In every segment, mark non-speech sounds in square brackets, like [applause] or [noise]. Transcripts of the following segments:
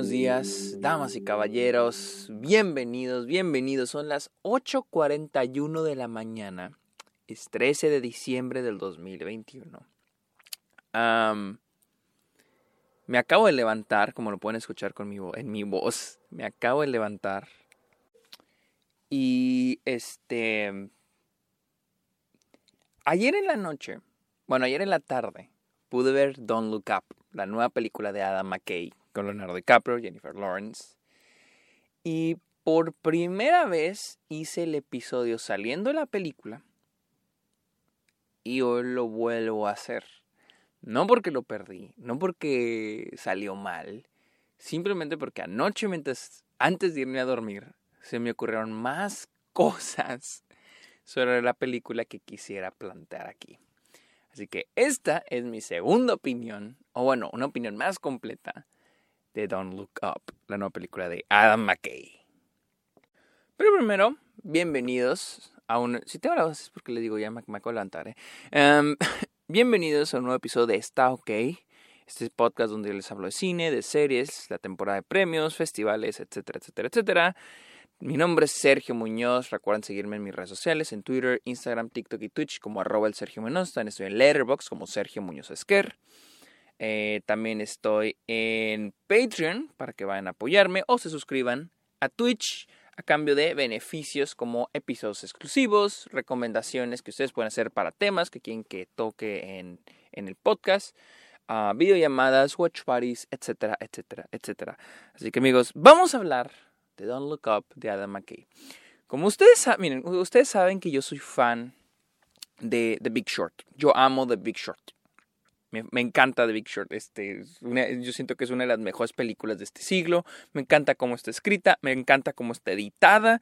buenos días, damas y caballeros. Bienvenidos, bienvenidos. Son las 8.41 de la mañana. Es 13 de diciembre del 2021. me acabo de levantar, como lo pueden escuchar con mi en mi voz. Me acabo de levantar. Y este... Ayer en la noche, bueno, ayer en la tarde, pude ver Don't Look Up, la nueva película de Adam McKay con Leonardo DiCaprio, Jennifer Lawrence. Y por primera vez hice el episodio saliendo de la película y hoy lo vuelvo a hacer. No porque lo perdí, no porque salió mal, simplemente porque anoche mientras, antes de irme a dormir se me ocurrieron más [laughs] cosas sobre la película que quisiera plantear aquí. Así que esta es mi segunda opinión, o bueno, una opinión más completa de Don't Look Up, la nueva película de Adam McKay. Pero primero, bienvenidos a un... Si tengo la voz es porque le digo ya me, me acabo ¿eh? Em, [laughs] bienvenidos a un nuevo episodio de Está OK. Este es podcast donde les hablo de cine, de series, la temporada de premios, festivales, etcétera, etcétera, etcétera. Mi nombre es Sergio Muñoz. Recuerden seguirme en mis redes sociales, en Twitter, Instagram, TikTok y Twitch como arroba el Sergio. También estoy en Letterboxd como Sergio Muñoz Esquer. Eh, también estoy en Patreon para que vayan a apoyarme o se suscriban a Twitch a cambio de beneficios como episodios exclusivos, recomendaciones que ustedes pueden hacer para temas que quieren que toque en, el podcast, uh, videollamadas, watch parties, etcétera, etcétera, etcétera. Así que amigos, vamos a hablar de Don't Look Up de Adam McKay. Como ustedes, miren, ustedes saben que yo soy fan de The Big Short. Yo amo The Big Short. Me, encanta The Big Short. Este, yo siento que es una de las mejores películas de este siglo. Me encanta cómo está escrita. Me encanta cómo está editada.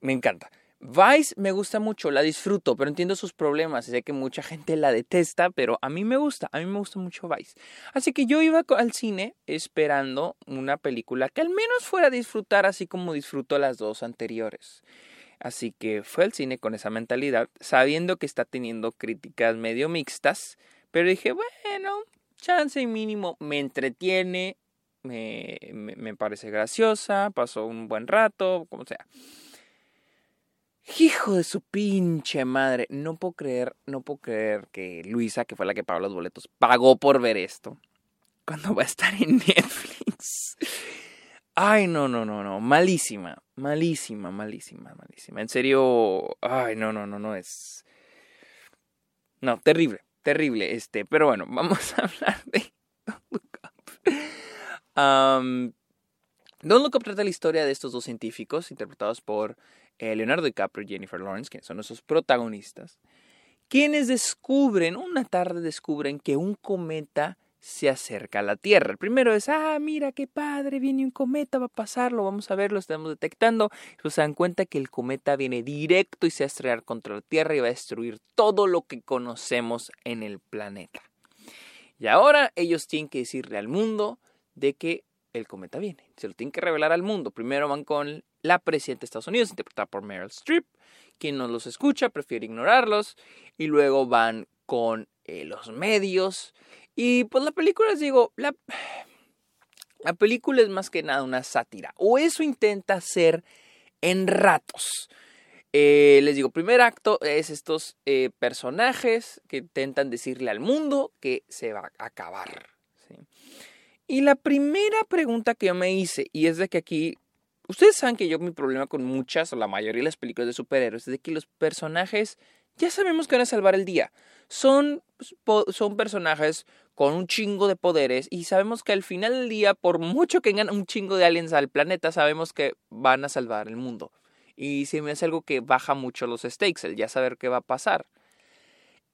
Me encanta. Vice me gusta mucho, la disfruto, pero entiendo sus problemas. Sé que mucha gente la detesta, pero a mí me gusta, a mí me gusta mucho Vice. Así que yo iba al cine esperando una película que al menos fuera a disfrutar así como disfruto las dos anteriores. Así que fue al cine con esa mentalidad, sabiendo que está teniendo críticas medio mixtas, pero dije, bueno, chance mínimo, me entretiene, me, me, parece graciosa, pasó un buen rato, como sea. Hijo de su pinche madre. No puedo creer, no puedo creer que Luisa, que fue la que pagó los boletos, pagó por ver esto. Cuando va a estar en [laughs] Netflix. Ay, no, no, no, no. Malísima. Malísima, malísima, malísima. En serio. Ay, no, no, no, no es. No, terrible terrible este. Pero bueno, [laughs] vamos a hablar de Don't Look Up. Don't Look Up trata la historia de estos dos científicos interpretados por eh, Leonardo DiCaprio y Jennifer Lawrence, que son nuestros protagonistas, quienes descubren, una tarde descubren que un cometa se acerca a la Tierra. El primero es, ah, mira qué padre, viene un cometa, va a pasarlo, vamos a verlo, estamos detectando. Pues se dan cuenta que el cometa viene directo y se va a estrellar contra la Tierra y va a destruir todo lo que conocemos en el planeta. Y ahora ellos tienen que decirle al mundo de que el cometa viene. Se lo tienen que revelar al mundo. Primero van con la presidenta de Estados Unidos, interpretada por Meryl Streep, quien no los escucha, prefiere ignorarlos. Y luego van con eh, los medios y pues la película, les digo, la, la película es más que nada una sátira. O eso intenta ser en ratos. Eh, les digo, primer acto es estos eh, personajes que intentan decirle al mundo que se va a acabar. Y la primera pregunta que yo me hice, y es de que aquí, ustedes saben que yo mi problema con muchas o la mayoría de las películas de superhéroes es de que los personajes ya sabemos que van a salvar el día. Son, son personajes con un chingo de poderes y sabemos que al final del día, por mucho que vengan un chingo de aliens al planeta, sabemos que van a salvar el mundo. Y si me hace algo que baja mucho los stakes, el ya saber qué va a pasar.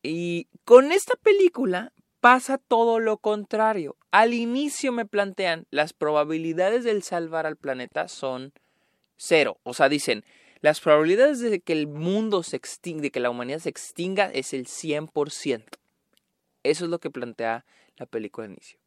Y con esta película pasa todo lo contrario. Al inicio me plantean las probabilidades del salvar al planeta son cero. O sea, dicen, las probabilidades de que el mundo se extinga, de que la humanidad se extinga es el 100%. Eso es lo que plantea la película de inicio.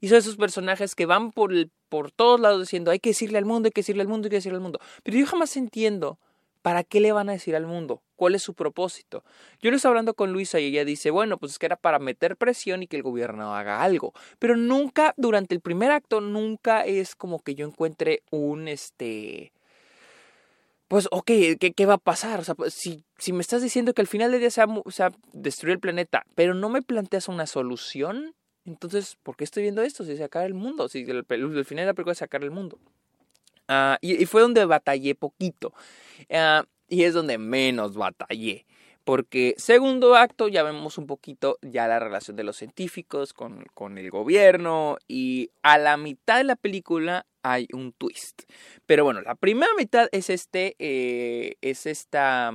Y son esos personajes que van por, por todos lados diciendo hay que decirle al mundo, hay que decirle al mundo, hay que decirle al mundo. Pero yo jamás entiendo para qué le van a decir al mundo. ¿Cuál es su propósito? Yo lo estaba hablando con Luisa y ella dice, bueno, pues es que era para meter presión y que el gobierno haga algo. Pero nunca, durante el primer acto, nunca es como que yo encuentre un, este, pues, ok, ¿qué, va a pasar? O sea, pues, si, si me estás diciendo que al final del día se va, a destruir el planeta, pero no me planteas una solución, entonces, ¿por qué estoy viendo esto? Si sacar el mundo, si el, final de la película es sacar el mundo. Uh, y, fue donde batallé poquito. Uh, y es donde menos batallé. Porque segundo acto ya vemos un poquito ya la relación de los científicos con, con el gobierno y a la mitad de la película hay un twist. Pero bueno, la primera mitad es este, eh, es esta,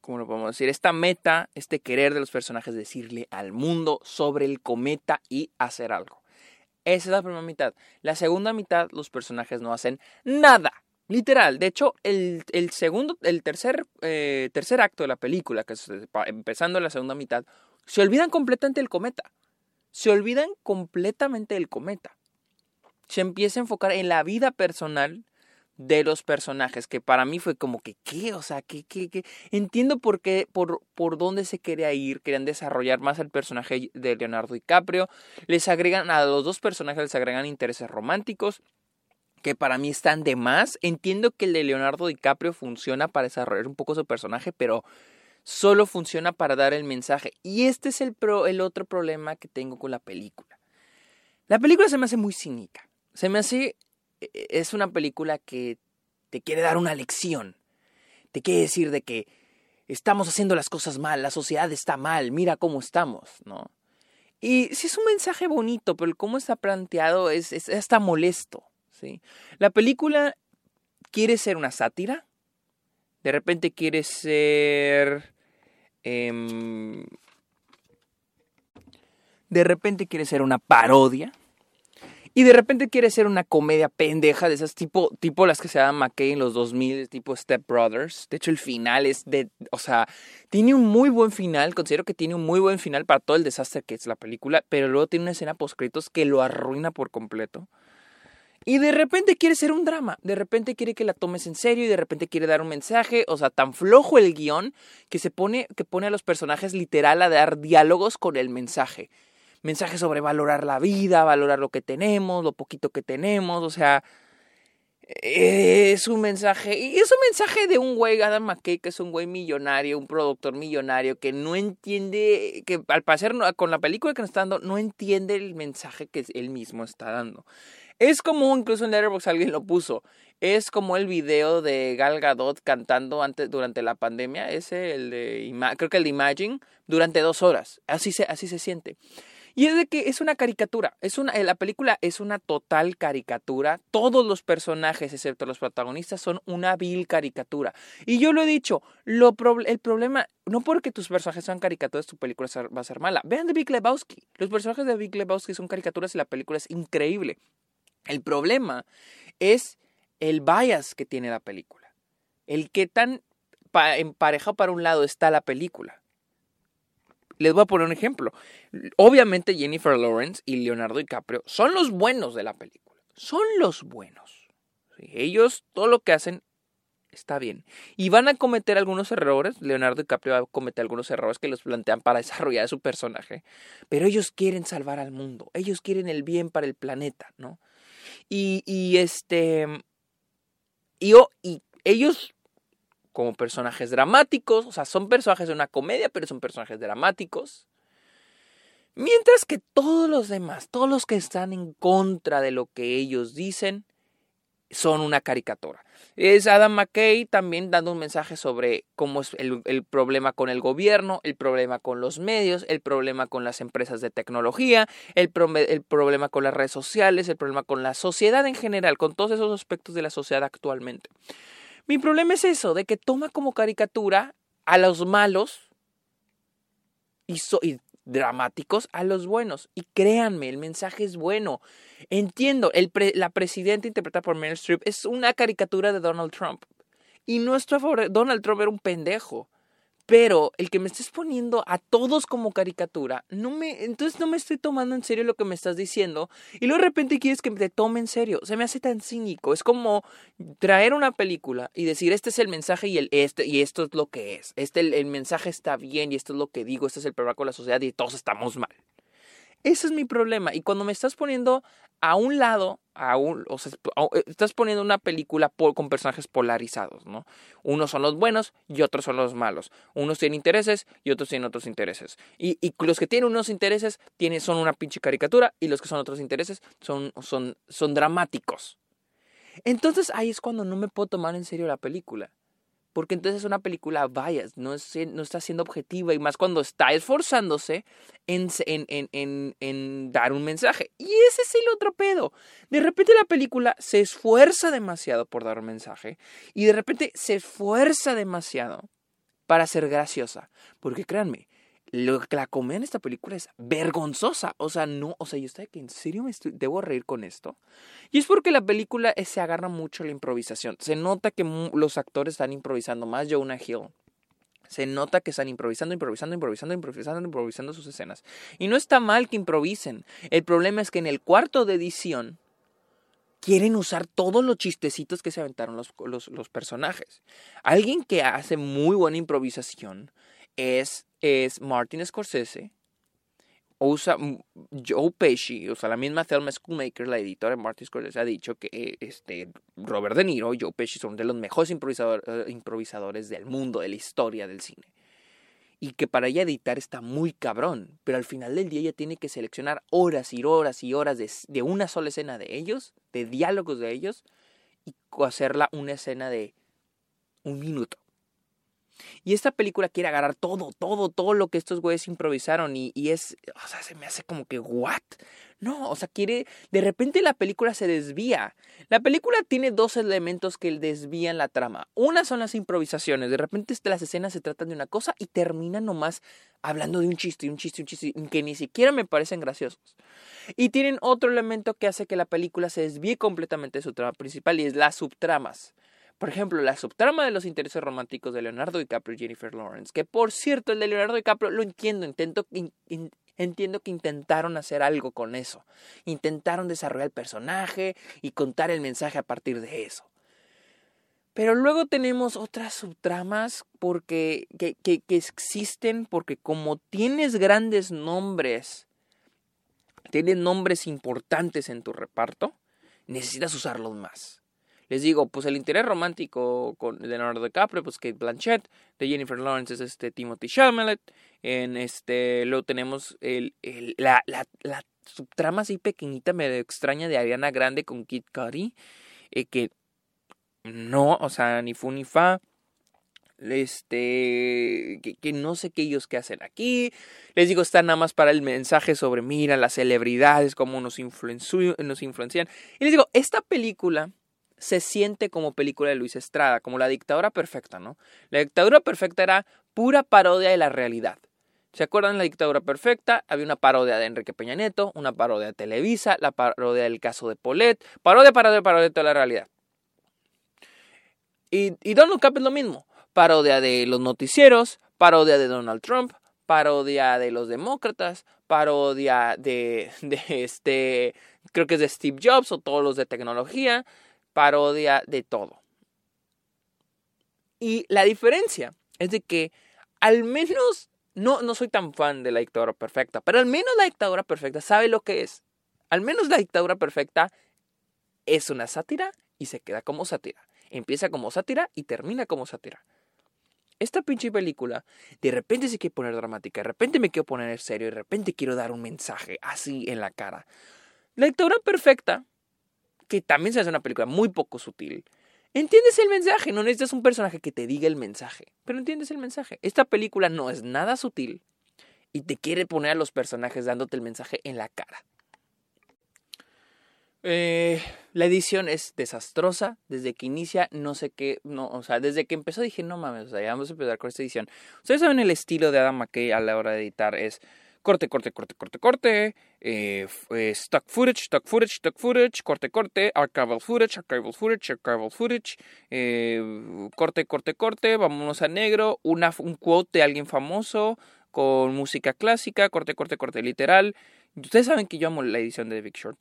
¿cómo lo podemos decir? Esta meta, este querer de los personajes decirle al mundo sobre el cometa y hacer algo. Esa es la primera mitad. La segunda mitad, los personajes no hacen nada. Literal, de hecho, el, el segundo, el tercer, eh, tercer acto de la película, que es empezando la segunda mitad, se olvidan completamente del cometa. Se olvidan completamente del cometa. Se empieza a enfocar en la vida personal de los personajes, que para mí fue como que, ¿qué? O sea, ¿qué, qué, qué? Entiendo por qué, por, por dónde se quería ir, querían desarrollar más el personaje de Leonardo DiCaprio, les agregan, a los dos personajes les agregan intereses románticos, que para mí están de más. Entiendo que el de Leonardo DiCaprio funciona para desarrollar un poco su personaje, pero solo funciona para dar el mensaje. Y este es el, pro, el otro problema que tengo con la película. La película se me hace muy cínica. Se me hace... E, e, es una película que te quiere dar una lección. Te quiere decir de que estamos haciendo las cosas mal, la sociedad está mal, mira cómo estamos, ¿no? Y sí es un mensaje bonito, pero cómo está planteado es, es hasta molesto. La película quiere ser una sátira, de repente quiere ser... Em, de repente quiere ser una parodia. Y de repente quiere ser una comedia pendeja de esas tipo, tipo las que se llaman McKay en los 2000, tipo Step Brothers. De hecho, el final es de. O sea, tiene un muy buen final. Considero que tiene un muy buen final para todo el desastre que es la película. Pero luego tiene una escena post-créditos que lo arruina por completo. Y de repente quiere ser un drama, de repente quiere que la tomes en serio y de repente quiere dar un mensaje, o sea, tan flojo el guion que se pone, que pone a los personajes literal a dar diálogos con el mensaje. Mensaje sobre valorar la vida, valorar lo que tenemos, lo poquito que tenemos, o sea, es un mensaje, y es un mensaje de un güey, Adam McKay, que es un güey millonario, un productor millonario, que no entiende, que al parecer con la película que nos está dando, no entiende el mensaje que él mismo está dando. Es como, incluso en Letterboxd alguien lo puso, es como el video de Gal Gadot cantando antes, durante la pandemia, ese, el de, creo que el de Imagine, durante dos horas. Así se, así se siente. Y es de que es una caricatura, es una, la película es una total caricatura, todos los personajes excepto los protagonistas son una vil caricatura. Y yo lo he dicho, lo el problema, no porque tus personajes sean caricaturas, tu película va a ser mala. Vean de Big Lebowski, los personajes de Big Lebowski son caricaturas y la película es increíble. El problema es el bias que tiene la película. El que tan emparejado para un lado está la película. Les voy a poner un ejemplo. Obviamente Jennifer Lawrence y Leonardo DiCaprio son los buenos de la película. Son los buenos. Ellos, todo lo que hacen está bien. Y van a cometer algunos errores. Leonardo DiCaprio va a cometer algunos errores que los plantean para [laughs] desarrollar su personaje. Pero ellos quieren salvar al mundo. Ellos quieren el bien para el planeta, ¿no? Y, y este. Y, y ellos, como personajes dramáticos, o sea, son personajes de una comedia, pero son personajes dramáticos. Mientras que todos los demás, todos los que están en contra de lo que ellos dicen, son una caricatura. Es Adam McKay también dando un mensaje sobre cómo es el, problema con el gobierno, el problema con los medios, el problema con las empresas de tecnología, el, el problema con las redes sociales, el problema con la sociedad en general, con todos esos aspectos de la sociedad actualmente. Mi problema es eso, de que toma como caricatura a los malos y, y dramáticos a los buenos. Y créanme, el mensaje es bueno. Entiendo, el la presidenta interpretada por Meryl Streep es una caricatura de Donald Trump. Y nuestro favor, Donald Trump era un pendejo. Pero el que me estés poniendo a todos como caricatura, no me, entonces no me estoy tomando en serio lo que me estás diciendo. Y luego de repente quieres que te tome en serio. Se me hace tan cínico. Es como traer una película y decir, este es el mensaje y, el, este, y esto es lo que es. Este, el, el mensaje está bien y esto es lo que digo. Este es el problema con la sociedad y todos estamos mal. Ese es mi problema. Y cuando me estás poniendo a un lado, a un, o sea, estás poniendo una película con personajes polarizados, ¿no? Unos son los buenos y otros son los malos. Unos tienen intereses y otros tienen otros intereses. Y, los que tienen unos intereses son una pinche caricatura y los que son otros intereses son, son, son dramáticos. Entonces ahí es cuando no me puedo tomar en serio la película porque entonces es una película bias, no, no está siendo objetiva y más cuando está esforzándose en, en, en, en, dar un mensaje. Y ese es el otro pedo. De repente la película se esfuerza demasiado por dar un mensaje y de repente se esfuerza demasiado para ser graciosa. Porque créanme, lo que la comedia esta película es vergonzosa. O sea, no, o sea, yo estoy que en serio me debo reír con esto. Y es porque la película se agarra mucho a la improvisación. Se nota que los actores están improvisando más. Jonah Hill. Se nota que están improvisando, improvisando, improvisando, improvisando, improvisando sus escenas. Y no está mal que improvisen. El problema es que en el cuarto de edición quieren usar todos los chistecitos que se aventaron los, los, los personajes. Alguien que hace muy buena improvisación es, es Martin Scorsese. Usa Joe Pesci, o sea, la misma Thelma Schoolmaker, la editora de Martin Scorsese, ha dicho que este, Robert De Niro y Joe Pesci son de los mejores eh, improvisadores del mundo, de la historia del cine. Y que para ella editar está muy cabrón, pero al final del día ella tiene que seleccionar horas y horas y horas de, de una sola escena de ellos, de diálogos de ellos, y hacerla una escena de un minuto. Y esta película quiere agarrar todo, todo, todo lo que estos güeyes improvisaron y, es, o sea, se me hace como que, ¿what? No, o sea, quiere, de repente la película se desvía. La película tiene dos elementos que desvían la trama. Una son las improvisaciones, de repente las escenas se tratan de una cosa y terminan nomás hablando de un chiste, un chiste, un chiste, que ni siquiera me parecen graciosos. Y tienen otro elemento que hace que la película se desvíe completamente de su trama principal y es las subtramas. Por ejemplo, la subtrama de los intereses románticos de Leonardo DiCaprio y Jennifer Lawrence, que por cierto, el de Leonardo DiCaprio lo entiendo, intento, entiendo que intentaron hacer algo con eso, intentaron desarrollar el personaje y contar el mensaje a partir de eso. Pero luego tenemos otras subtramas porque, que, que, que existen porque como tienes grandes nombres, tienes nombres importantes en tu reparto, necesitas usarlos más. Les digo, pues el interés romántico con, de Leonardo DiCaprio, pues Kate Blanchett, de Jennifer Lawrence es este Timothy Chalamet, en este, luego tenemos el, el, la, la, la subtrama así pequeñita, medio extraña de Ariana Grande con Kid Cudi, eh, que no, o sea, ni fu ni fa, este, que, que, no sé qué ellos qué hacen aquí. Les digo, está nada más para el mensaje sobre, mira, las celebridades, cómo nos, nos influencian. Y les digo, esta película se siente como película de Luis Estrada, como la dictadura perfecta, ¿no? La dictadura perfecta era pura parodia de la realidad. ¿Se acuerdan de la dictadura perfecta? Había una parodia de Enrique Peña Nieto, una parodia de Televisa, la parodia del caso de Polet, parodia, parodia, parodia de toda la realidad. Y, y Trump es lo mismo. Parodia de los noticieros, parodia de Donald Trump, parodia de los demócratas, parodia de, de este, creo que es de Steve Jobs o todos los de tecnología, parodia de todo. Y la diferencia es de que al menos, no, no soy tan fan de la dictadura perfecta, pero al menos la dictadura perfecta sabe lo que es. Al menos la dictadura perfecta es una sátira y se queda como sátira. Empieza como sátira y termina como sátira. Esta pinche película, de repente se quiere poner dramática, de repente me quiero poner serio, de repente quiero dar un mensaje así en la cara. La dictadura perfecta que también se hace una película muy poco sutil. Entiendes el mensaje, no necesitas un personaje que te diga el mensaje, pero entiendes el mensaje. Esta película no es nada sutil y te quiere poner a los personajes dándote el mensaje en la cara. Eh, la edición es desastrosa desde que inicia, no sé qué, no, o sea, desde que empezó dije, no mames, o sea, ya vamos a empezar con esta edición. Ustedes saben el estilo de Adam McKay a la hora de editar, es corte, corte, corte, corte, corte, eh, eh, stock footage, stock footage, stock footage, corte, corte, archival footage, archival footage, archival footage, eh, corte, corte, corte, vámonos a negro, una, un quote de alguien famoso con música clásica, corte, corte, corte, literal. Ustedes saben que yo amo la edición de The Big Short.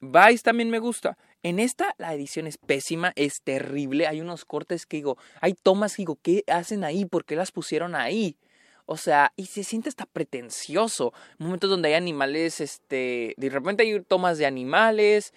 Vice también me gusta. En esta la edición es pésima, es terrible. Hay unos cortes que digo, hay tomas que digo, ¿qué hacen ahí? ¿Por qué las pusieron ahí? O sea, y se siente hasta pretencioso. Momentos donde hay animales, este, de repente hay tomas de animales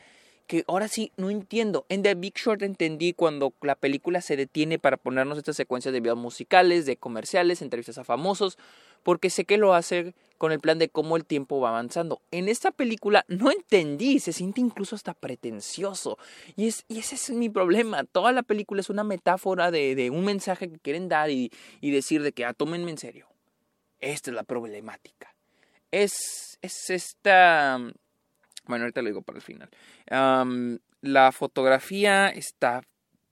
que ahora sí no entiendo. En The Big Short entendí cuando la película se detiene para ponernos estas secuencias de videos musicales, de comerciales, entrevistas a famosos, porque sé que lo hace con el plan de cómo el tiempo va avanzando. En esta película no entendí, se siente incluso hasta pretencioso. Y, es, y ese es mi problema. Toda la película es una metáfora de, de un mensaje que quieren dar y, y decir de que, ah, tómenme en serio. Esta es la problemática. Es, es esta... Bueno, ahorita lo digo para el final. la fotografía está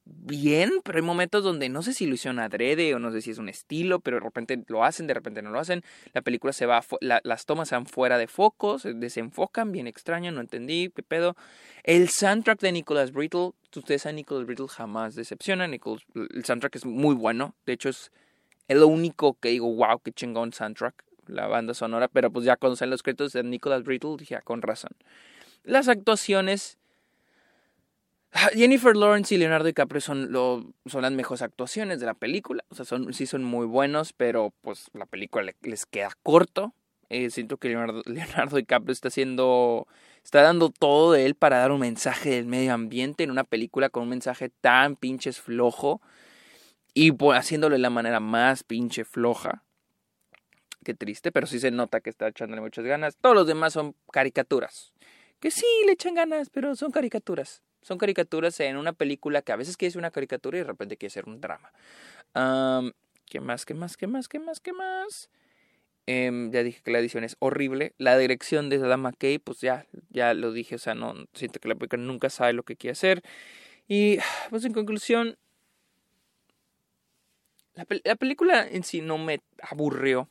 bien, pero hay momentos donde no sé si lo hicieron adrede o no sé si es un estilo, pero de repente lo hacen, de repente no lo hacen. La película se va, las tomas se van fuera de foco, se desenfocan, bien extraño, no entendí, qué pedo. El soundtrack de Nicholas Brittle, ustedes saben, Nicholas Brittle jamás decepciona. el soundtrack es muy bueno, de hecho es es lo único que digo, wow, qué chingón soundtrack, la banda sonora. Pero pues ya salen los créditos de Nicholas Brittle, dije, ah, con razón. Las actuaciones. Ah, Jennifer Lawrence y Leonardo DiCaprio son, son las mejores actuaciones de la película. O sea, son, sí son muy buenos, pero pues la película les queda corto. Eh, siento que Leonardo, [laughs] Leonardo DiCaprio está haciendo. Está dando todo de él para dar un mensaje del medio ambiente en una película con un mensaje tan pinches flojo. Y haciéndolo de la manera más pinche floja. Qué triste, pero sí se nota que está echándole muchas ganas. Todos los demás son caricaturas. Que sí, le echan ganas, pero son caricaturas. Son caricaturas en una película que a veces quiere ser una caricatura y de repente quiere ser un drama. ¿Qué más? ¿Qué más? ¿Qué más? ¿Qué más? ¿Qué más? Em, ya dije que la edición es horrible. La dirección de Adam McKay, pues ya, ya lo dije. O sea, no siento que la película nunca sabe lo que quiere hacer. Y pues en conclusión, la, película en sí no me aburrió.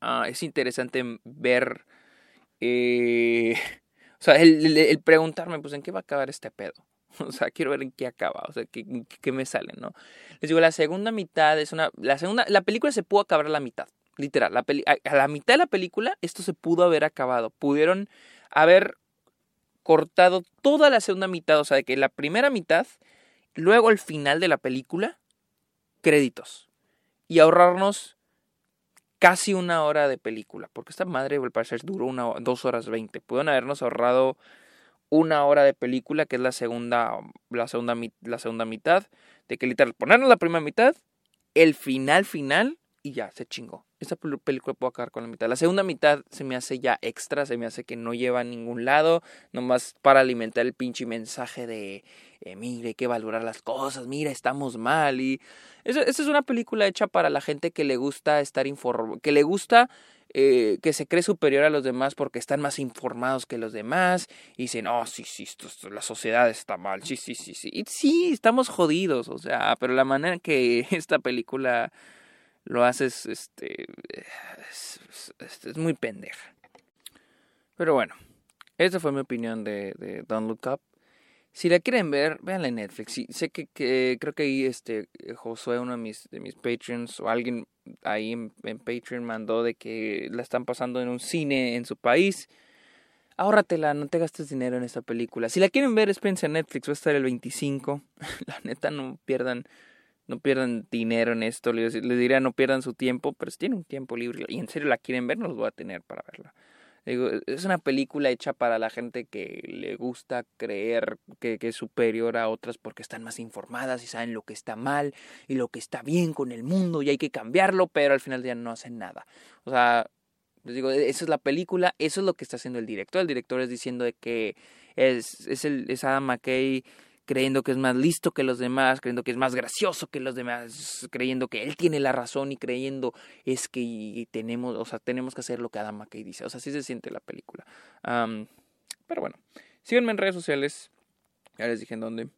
Ah, es interesante ver. Eh, [laughs] o sea, el, preguntarme, pues, ¿en qué va a acabar este pedo? [laughs] O sea, quiero ver en qué acaba, o sea, qué, qué me sale, ¿no? Les digo, la segunda mitad es una. La segunda. La película se pudo acabar a la mitad. Literal. La a, la mitad de la película, esto se pudo haber acabado. Pudieron haber cortado toda la segunda mitad. O sea, de que la primera mitad, luego el final de la película, créditos y ahorrarnos casi una hora de película, porque esta madre al parecer duró una, dos horas veinte. Pudieron habernos ahorrado una hora de película, que es la segunda, la segunda, la segunda mitad, de que literal ponernos la primera mitad, el final final y ya, se chingó. Esta película puedo acabar con la mitad. La segunda mitad se me hace ya extra, se me hace que no lleva a ningún lado, nomás para alimentar el pinche mensaje de, eh, mire, hay que valorar las cosas, mira, estamos mal. Y esa, es una película hecha para la gente que le gusta estar informado, que le gusta eh, que se cree superior a los demás porque están más informados que los demás y dicen, oh, sí, sí, la sociedad está mal, sí, sí, sí, sí. Y sí, estamos jodidos, o sea, pero la manera que [laughs] esta película lo haces, este, es, muy pendeja. Pero bueno, esa fue mi opinión de, de Don't Look Up. Si la quieren ver, véanla en Netflix. sé que, creo que ahí este Josué, uno de mis, de mis patrons, o alguien ahí en, Patreon mandó de que la están pasando en un cine en su país. Ahórratela, no te gastes dinero en esta película. Si la quieren ver, espérense en Netflix, va a estar el 25. [laughs] la neta, no pierdan no pierdan dinero en esto. Les, diría no pierdan su tiempo, pero si tienen un tiempo libre y en serio la quieren ver, no los voy a tener para verla. Es una película hecha para la gente que le gusta creer que, que, es superior a otras porque están más informadas y saben lo que está mal y lo que está bien con el mundo y hay que cambiarlo, pero al final ya no hacen nada. O sea, les digo, esa es la película, eso es lo que está haciendo el director. El director es diciendo de que es, es, el, es Adam McKay creyendo que es más listo que los demás, creyendo que es más gracioso que los demás, creyendo que él tiene la razón y creyendo es que tenemos, o sea, tenemos que hacer lo que Adam McKay dice. O sea, así se siente la película. pero bueno, síganme en redes sociales. Ya les dije en dónde.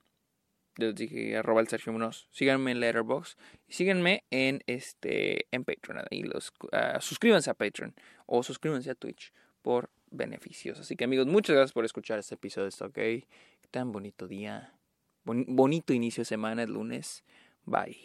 les dije arroba el Sergio Munoz. Síganme en Letterboxd y síganme en este en Patreon. Ahí los, ah, suscríbanse a Patreon o suscríbanse a Twitch por beneficios. Así que amigos, muchas gracias por escuchar este episodio. Está ok. Tan bonito día. Bonito inicio de semana, el lunes. Bye.